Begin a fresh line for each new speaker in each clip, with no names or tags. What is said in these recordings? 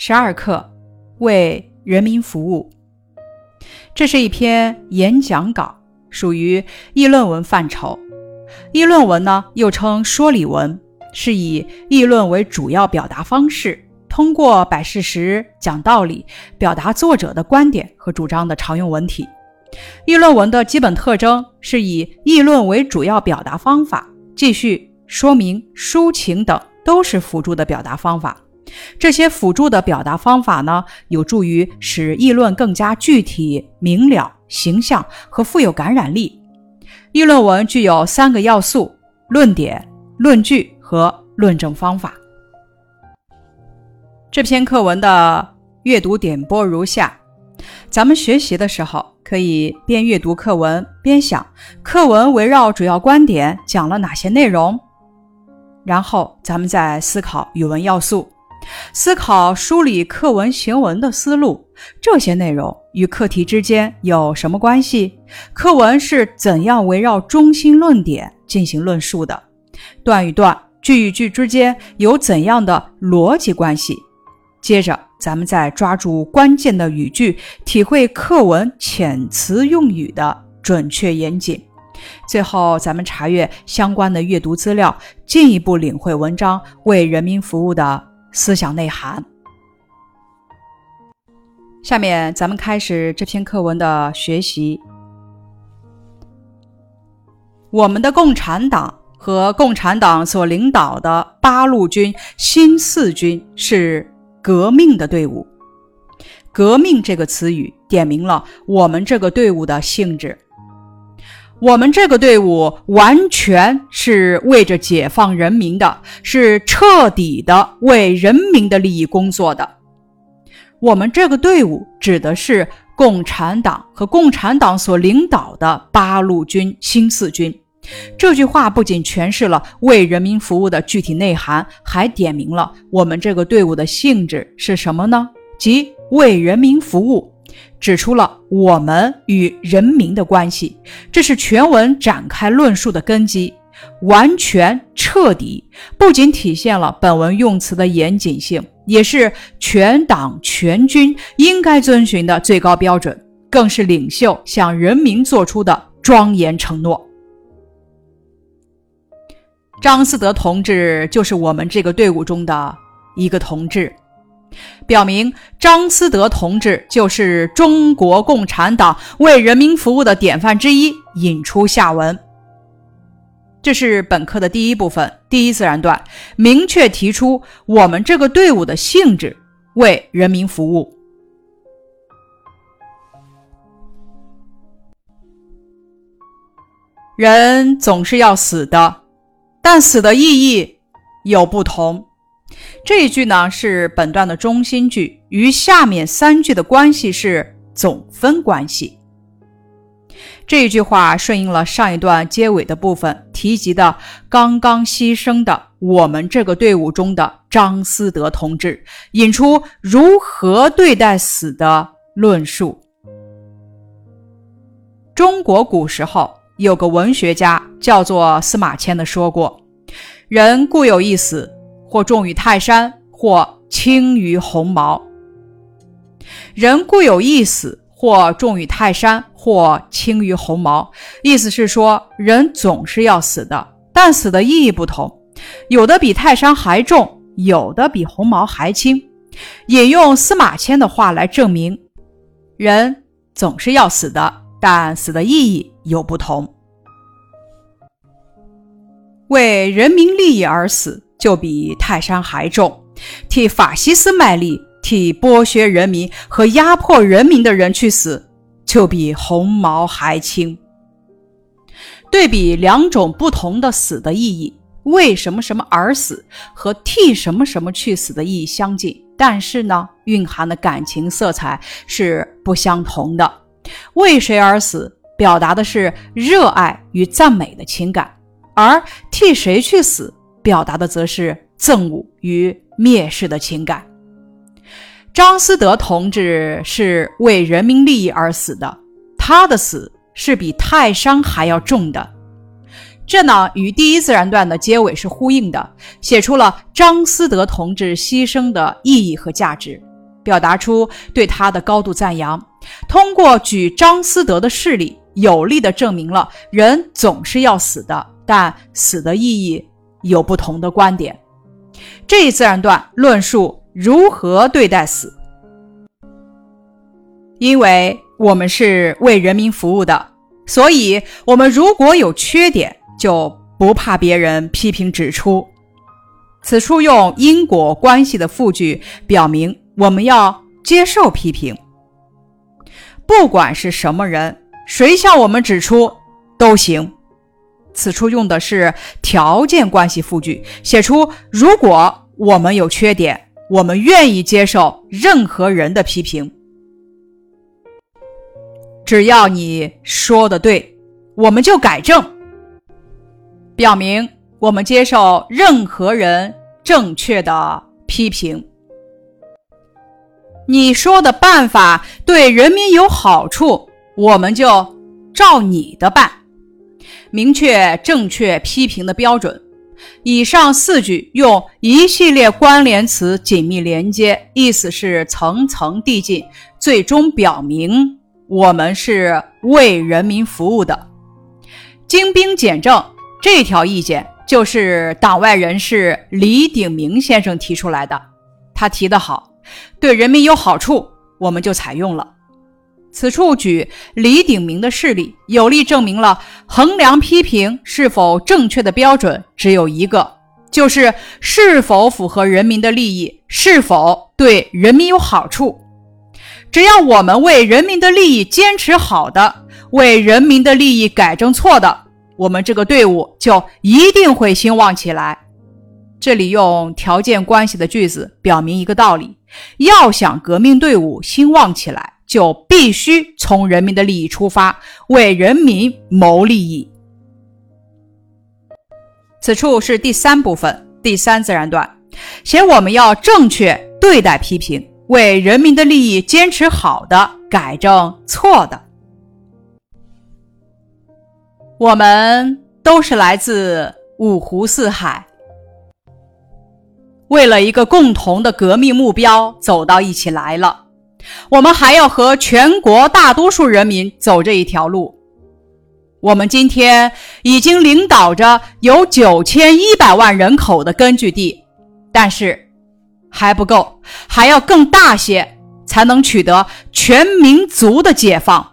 十二课，为人民服务。这是一篇演讲稿，属于议论文范畴。议论文呢，又称说理文，是以议论为主要表达方式，通过摆事实、讲道理，表达作者的观点和主张的常用文体。议论文的基本特征是以议论为主要表达方法，记叙、说明、抒情等都是辅助的表达方法。这些辅助的表达方法呢，有助于使议论更加具体、明了、形象和富有感染力。议论文具有三个要素：论点、论据和论证方法。这篇课文的阅读点拨如下：咱们学习的时候，可以边阅读课文边想课文围绕主要观点讲了哪些内容，然后咱们再思考语文要素。思考梳理课文行文的思路，这些内容与课题之间有什么关系？课文是怎样围绕中心论点进行论述的？段与段、句与句之间有怎样的逻辑关系？接着，咱们再抓住关键的语句，体会课文遣词用语的准确严谨。最后，咱们查阅相关的阅读资料，进一步领会文章为人民服务的。思想内涵。下面咱们开始这篇课文的学习。我们的共产党和共产党所领导的八路军新四军是革命的队伍。革命这个词语点明了我们这个队伍的性质。我们这个队伍完全是为着解放人民的，是彻底的为人民的利益工作的。我们这个队伍指的是共产党和共产党所领导的八路军新四军。这句话不仅诠释了为人民服务的具体内涵，还点明了我们这个队伍的性质是什么呢？即为人民服务。指出了我们与人民的关系，这是全文展开论述的根基。完全彻底，不仅体现了本文用词的严谨性，也是全党全军应该遵循的最高标准，更是领袖向人民做出的庄严承诺。张思德同志就是我们这个队伍中的一个同志。表明张思德同志就是中国共产党为人民服务的典范之一。引出下文，这是本课的第一部分，第一自然段，明确提出我们这个队伍的性质为人民服务。人总是要死的，但死的意义有不同。这一句呢是本段的中心句，与下面三句的关系是总分关系。这一句话顺应了上一段结尾的部分提及的刚刚牺牲的我们这个队伍中的张思德同志，引出如何对待死的论述。中国古时候有个文学家叫做司马迁的说过：“人固有一死。”或重于泰山，或轻于鸿毛。人固有一死，或重于泰山，或轻于鸿毛。意思是说，人总是要死的，但死的意义不同，有的比泰山还重，有的比鸿毛还轻。引用司马迁的话来证明，人总是要死的，但死的意义有不同。为人民利益而死。就比泰山还重，替法西斯卖力、替剥削人民和压迫人民的人去死，就比鸿毛还轻。对比两种不同的死的意义，为什么什么而死和替什么什么去死的意义相近，但是呢，蕴含的感情色彩是不相同的。为谁而死，表达的是热爱与赞美的情感，而替谁去死。表达的则是憎恶与蔑视的情感。张思德同志是为人民利益而死的，他的死是比泰山还要重的。这呢，与第一自然段的结尾是呼应的，写出了张思德同志牺牲的意义和价值。表达出对他的高度赞扬。通过举张思德的事例，有力的证明了人总是要死的，但死的意义有不同的观点。这一自然段论述如何对待死，因为我们是为人民服务的，所以我们如果有缺点，就不怕别人批评指出。此处用因果关系的复句，表明我们要接受批评。不管是什么人，谁向我们指出都行。此处用的是条件关系复句，写出如果我们有缺点，我们愿意接受任何人的批评。只要你说的对，我们就改正，表明我们接受任何人正确的批评。你说的办法对人民有好处，我们就照你的办。明确正确批评的标准。以上四句用一系列关联词紧密连接，意思是层层递进，最终表明我们是为人民服务的。精兵简政这条意见就是党外人士李鼎铭先生提出来的，他提得好。对人民有好处，我们就采用了。此处举李鼎铭的事例，有力证明了衡量批评是否正确的标准只有一个，就是是否符合人民的利益，是否对人民有好处。只要我们为人民的利益坚持好的，为人民的利益改正错的，我们这个队伍就一定会兴旺起来。这里用条件关系的句子表明一个道理：要想革命队伍兴旺起来，就必须从人民的利益出发，为人民谋利益。此处是第三部分，第三自然段，写我们要正确对待批评，为人民的利益坚持好的，改正错的。我们都是来自五湖四海。为了一个共同的革命目标走到一起来了，我们还要和全国大多数人民走这一条路。我们今天已经领导着有九千一百万人口的根据地，但是还不够，还要更大些，才能取得全民族的解放。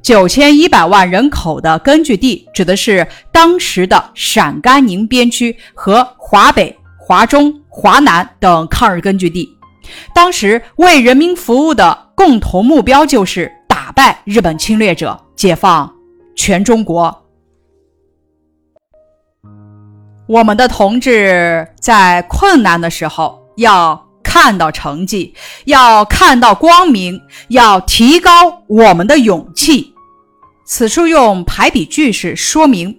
九千一百万人口的根据地指的是当时的陕甘宁边区和华北。华中、华南等抗日根据地，当时为人民服务的共同目标就是打败日本侵略者，解放全中国。我们的同志在困难的时候要看到成绩，要看到光明，要提高我们的勇气。此处用排比句式说明，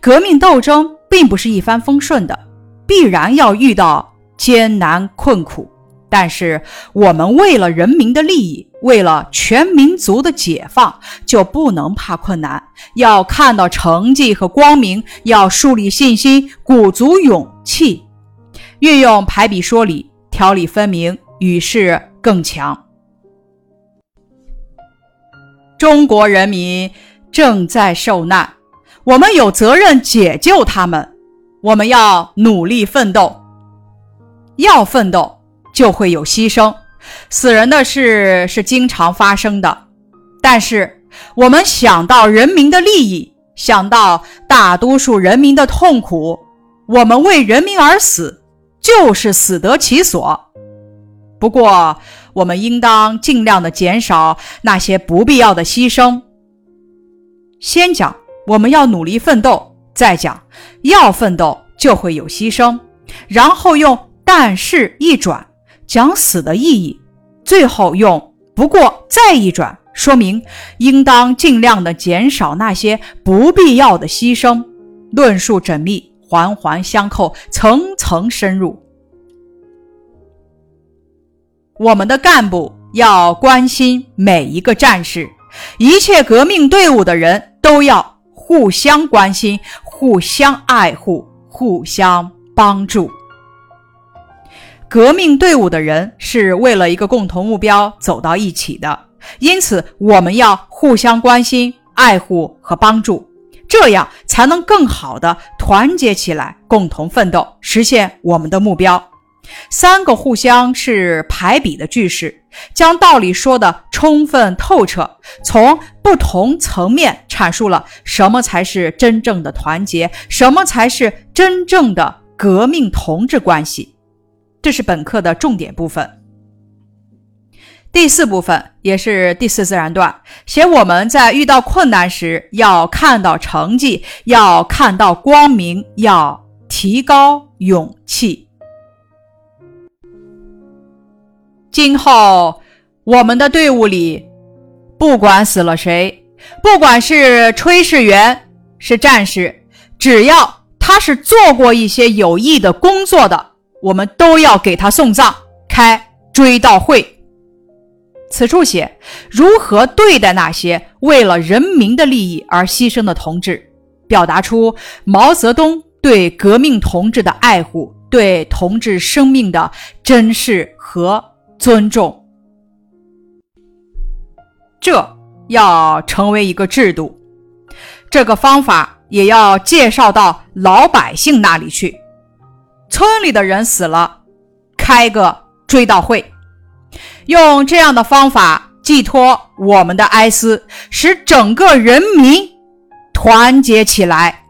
革命斗争并不是一帆风顺的。必然要遇到艰难困苦，但是我们为了人民的利益，为了全民族的解放，就不能怕困难，要看到成绩和光明，要树立信心，鼓足勇气，运用排比说理，条理分明，语势更强。中国人民正在受难，我们有责任解救他们。我们要努力奋斗，要奋斗就会有牺牲，死人的事是经常发生的。但是我们想到人民的利益，想到大多数人民的痛苦，我们为人民而死，就是死得其所。不过，我们应当尽量的减少那些不必要的牺牲。先讲我们要努力奋斗。再讲，要奋斗就会有牺牲，然后用但是一转讲死的意义，最后用不过再一转说明应当尽量的减少那些不必要的牺牲。论述缜密，环环相扣，层层深入。我们的干部要关心每一个战士，一切革命队伍的人都要互相关心。互相爱护，互相帮助。革命队伍的人是为了一个共同目标走到一起的，因此我们要互相关心、爱护和帮助，这样才能更好的团结起来，共同奋斗，实现我们的目标。三个互相是排比的句式，将道理说得充分透彻，从不同层面阐述了什么才是真正的团结，什么才是真正的革命同志关系。这是本课的重点部分。第四部分也是第四自然段，写我们在遇到困难时要看到成绩，要看到光明，要提高勇气。今后我们的队伍里，不管死了谁，不管是炊事员是战士，只要他是做过一些有益的工作的。我们都要给他送葬，开追悼会。此处写如何对待那些为了人民的利益而牺牲的同志，表达出毛泽东对革命同志的爱护，对同志生命的珍视和尊重。这要成为一个制度，这个方法也要介绍到老百姓那里去。村里的人死了，开个追悼会，用这样的方法寄托我们的哀思，使整个人民团结起来。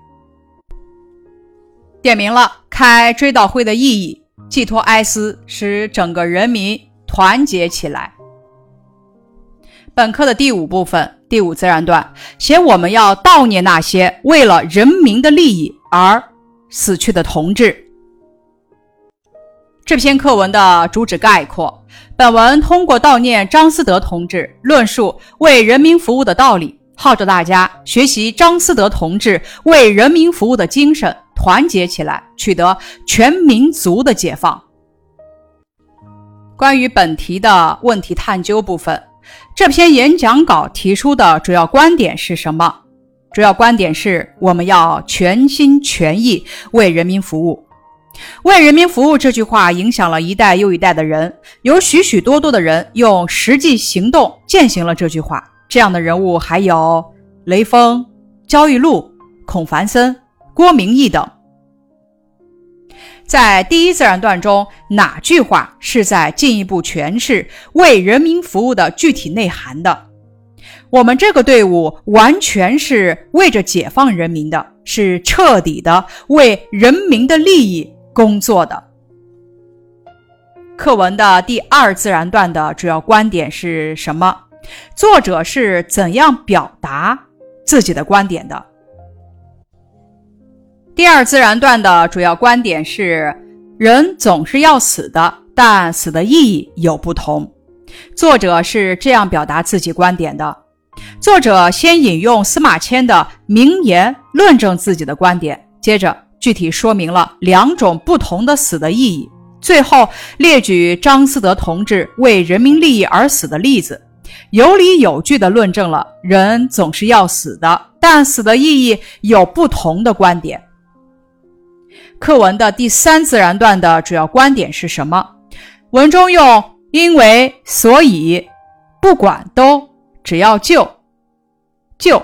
点明了开追悼会的意义，寄托哀思，使整个人民团结起来。本课的第五部分第五自然段写我们要悼念那些为了人民的利益而死去的同志。这篇课文的主旨概括：本文通过悼念张思德同志，论述为人民服务的道理，号召大家学习张思德同志为人民服务的精神，团结起来，取得全民族的解放。关于本题的问题探究部分，这篇演讲稿提出的主要观点是什么？主要观点是我们要全心全意为人民服务。为人民服务这句话影响了一代又一代的人，有许许多多的人用实际行动践行了这句话。这样的人物还有雷锋、焦裕禄、孔繁森、郭明义等。在第一自然段中，哪句话是在进一步诠释为人民服务的具体内涵的？我们这个队伍完全是为着解放人民的，是彻底的为人民的利益。工作的课文的第二自然段的主要观点是什么？作者是怎样表达自己的观点的？第二自然段的主要观点是：人总是要死的，但死的意义有不同。作者是这样表达自己观点的。作者先引用司马迁的名言论证自己的观点，接着。具体说明了两种不同的死的意义，最后列举张思德同志为人民利益而死的例子，有理有据地论证了人总是要死的，但死的意义有不同的观点。课文的第三自然段的主要观点是什么？文中用“因为”“所以”“不管”“都”“只要”“就”“就”，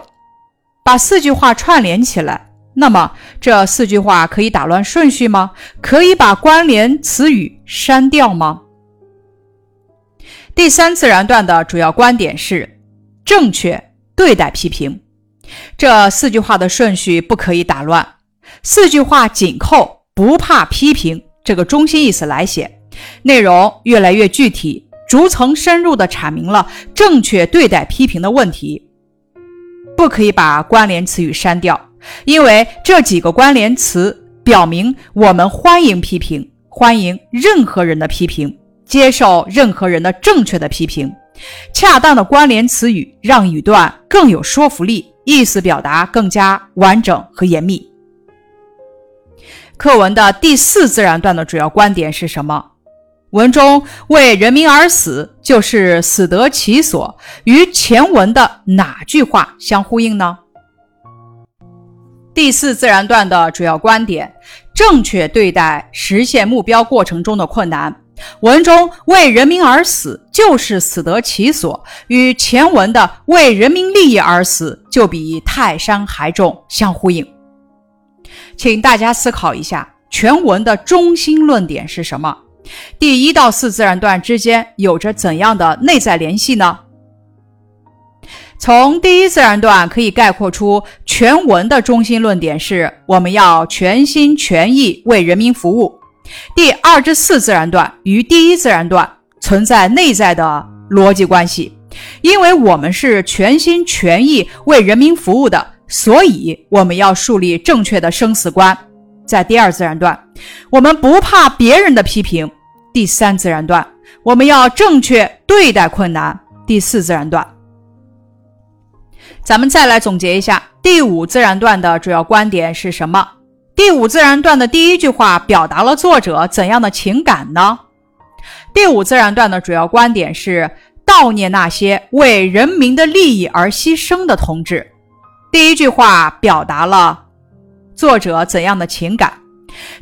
把四句话串联起来。那么这四句话可以打乱顺序吗？可以把关联词语删掉吗？第三自然段的主要观点是正确对待批评。这四句话的顺序不可以打乱，四句话紧扣“不怕批评”这个中心意思来写，内容越来越具体，逐层深入地阐明了正确对待批评的问题。不可以把关联词语删掉。因为这几个关联词表明，我们欢迎批评，欢迎任何人的批评，接受任何人的正确的批评。恰当的关联词语让语段更有说服力，意思表达更加完整和严密。课文的第四自然段的主要观点是什么？文中为人民而死，就是死得其所，与前文的哪句话相呼应呢？第四自然段的主要观点：正确对待实现目标过程中的困难，文中“为人民而死”就是死得其所，与前文的“为人民利益而死”就比泰山还重相呼应。请大家思考一下，全文的中心论点是什么？第一到四自然段之间有着怎样的内在联系呢？从第一自然段可以概括出全文的中心论点是：我们要全心全意为人民服务。第二至四自然段与第一自然段存在内在的逻辑关系，因为我们是全心全意为人民服务的，所以我们要树立正确的生死观。在第二自然段，我们不怕别人的批评；第三自然段，我们要正确对待困难；第四自然段。咱们再来总结一下第五自然段的主要观点是什么？第五自然段的第一句话表达了作者怎样的情感呢？第五自然段的主要观点是悼念那些为人民的利益而牺牲的同志。第一句话表达了作者怎样的情感？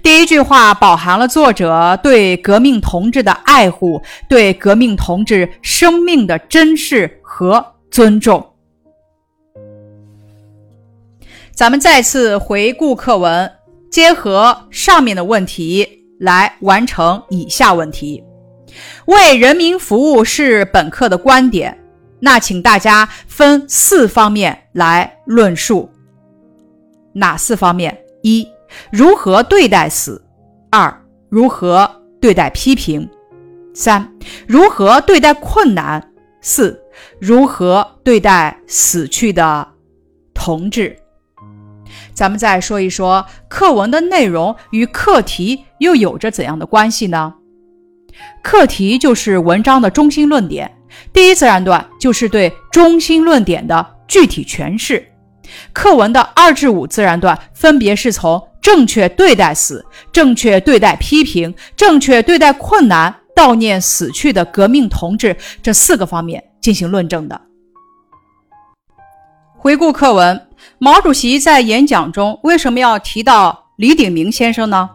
第一句话饱含了作者对革命同志的爱护，对革命同志生命的珍视和尊重。咱们再次回顾课文，结合上面的问题来完成以下问题：为人民服务是本课的观点，那请大家分四方面来论述。哪四方面？一、如何对待死；二、如何对待批评；三、如何对待困难；四、如何对待死去的同志。咱们再说一说课文的内容与课题又有着怎样的关系呢？课题就是文章的中心论点，第一自然段就是对中心论点的具体诠释。课文的二至五自然段分别是从正确对待死、正确对待批评、正确对待困难、悼念死去的革命同志这四个方面进行论证的。回顾课文。毛主席在演讲中为什么要提到李鼎铭先生呢？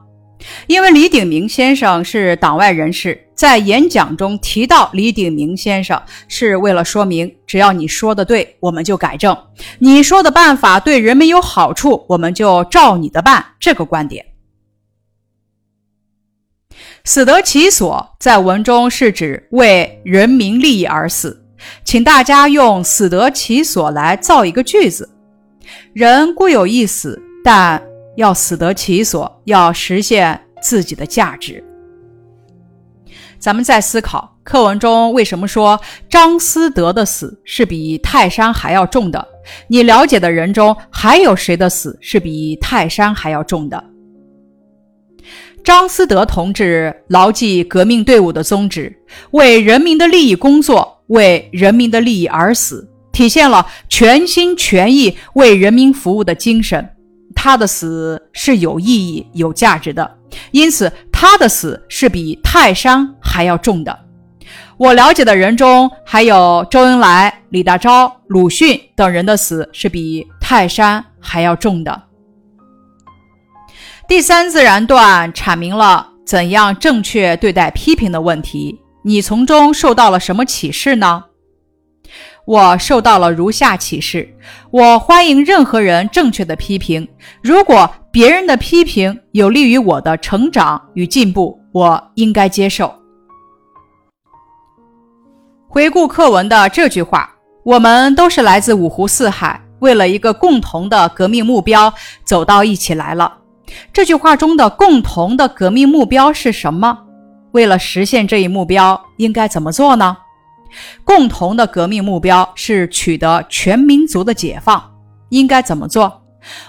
因为李鼎铭先生是党外人士，在演讲中提到李鼎铭先生，是为了说明，只要你说的对，我们就改正；你说的办法对人民有好处，我们就照你的办。这个观点，死得其所，在文中是指为人民利益而死。请大家用“死得其所”来造一个句子。人固有一死，但要死得其所，要实现自己的价值。咱们再思考课文中为什么说张思德的死是比泰山还要重的？你了解的人中还有谁的死是比泰山还要重的？张思德同志牢记革命队伍的宗旨，为人民的利益工作，为人民的利益而死。体现了全心全意为人民服务的精神，他的死是有意义、有价值的，因此他的死是比泰山还要重的。我了解的人中，还有周恩来、李大钊、鲁迅等人的死是比泰山还要重的。第三自然段阐明了怎样正确对待批评的问题，你从中受到了什么启示呢？我受到了如下启示：我欢迎任何人正确的批评。如果别人的批评有利于我的成长与进步，我应该接受。回顾课文的这句话：我们都是来自五湖四海，为了一个共同的革命目标走到一起来了。这句话中的共同的革命目标是什么？为了实现这一目标，应该怎么做呢？共同的革命目标是取得全民族的解放，应该怎么做？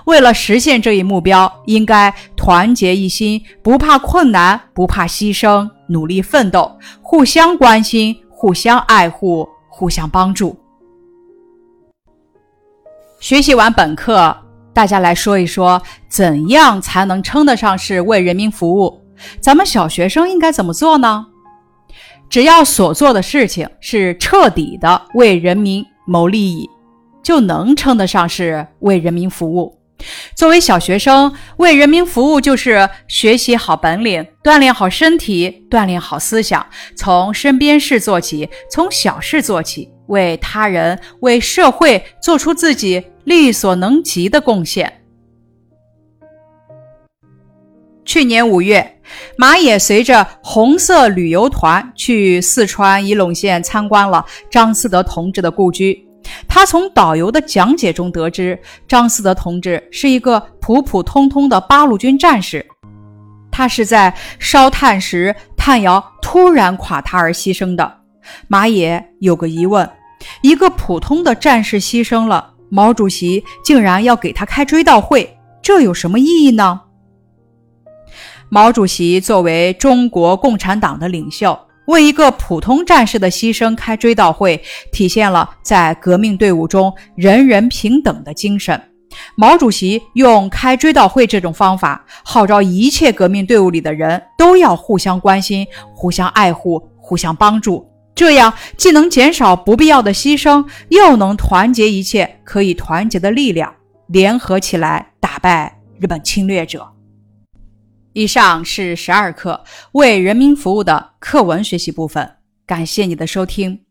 为了实现这一目标，应该团结一心，不怕困难，不怕牺牲，努力奋斗，互相关心，互相爱护，互相帮助。学习完本课，大家来说一说，怎样才能称得上是为人民服务？咱们小学生应该怎么做呢？只要所做的事情是彻底的为人民谋利益，就能称得上是为人民服务。作为小学生，为人民服务就是学习好本领，锻炼好身体，锻炼好思想，从身边事做起，从小事做起，为他人、为社会做出自己力所能及的贡献。去年五月，马也随着红色旅游团去四川仪陇县参观了张思德同志的故居。他从导游的讲解中得知，张思德同志是一个普普通通的八路军战士，他是在烧炭时炭窑突然垮塌而牺牲的。马野有个疑问：一个普通的战士牺牲了，毛主席竟然要给他开追悼会，这有什么意义呢？毛主席作为中国共产党的领袖。为一个普通战士的牺牲开追悼会，体现了在革命队伍中人人平等的精神。毛主席用开追悼会这种方法，号召一切革命队伍里的人都要互相关心、互相爱护、互相帮助。这样既能减少不必要的牺牲，又能团结一切可以团结的力量，联合起来打败日本侵略者。以上是十二课为人民服务的课文学习部分，感谢你的收听。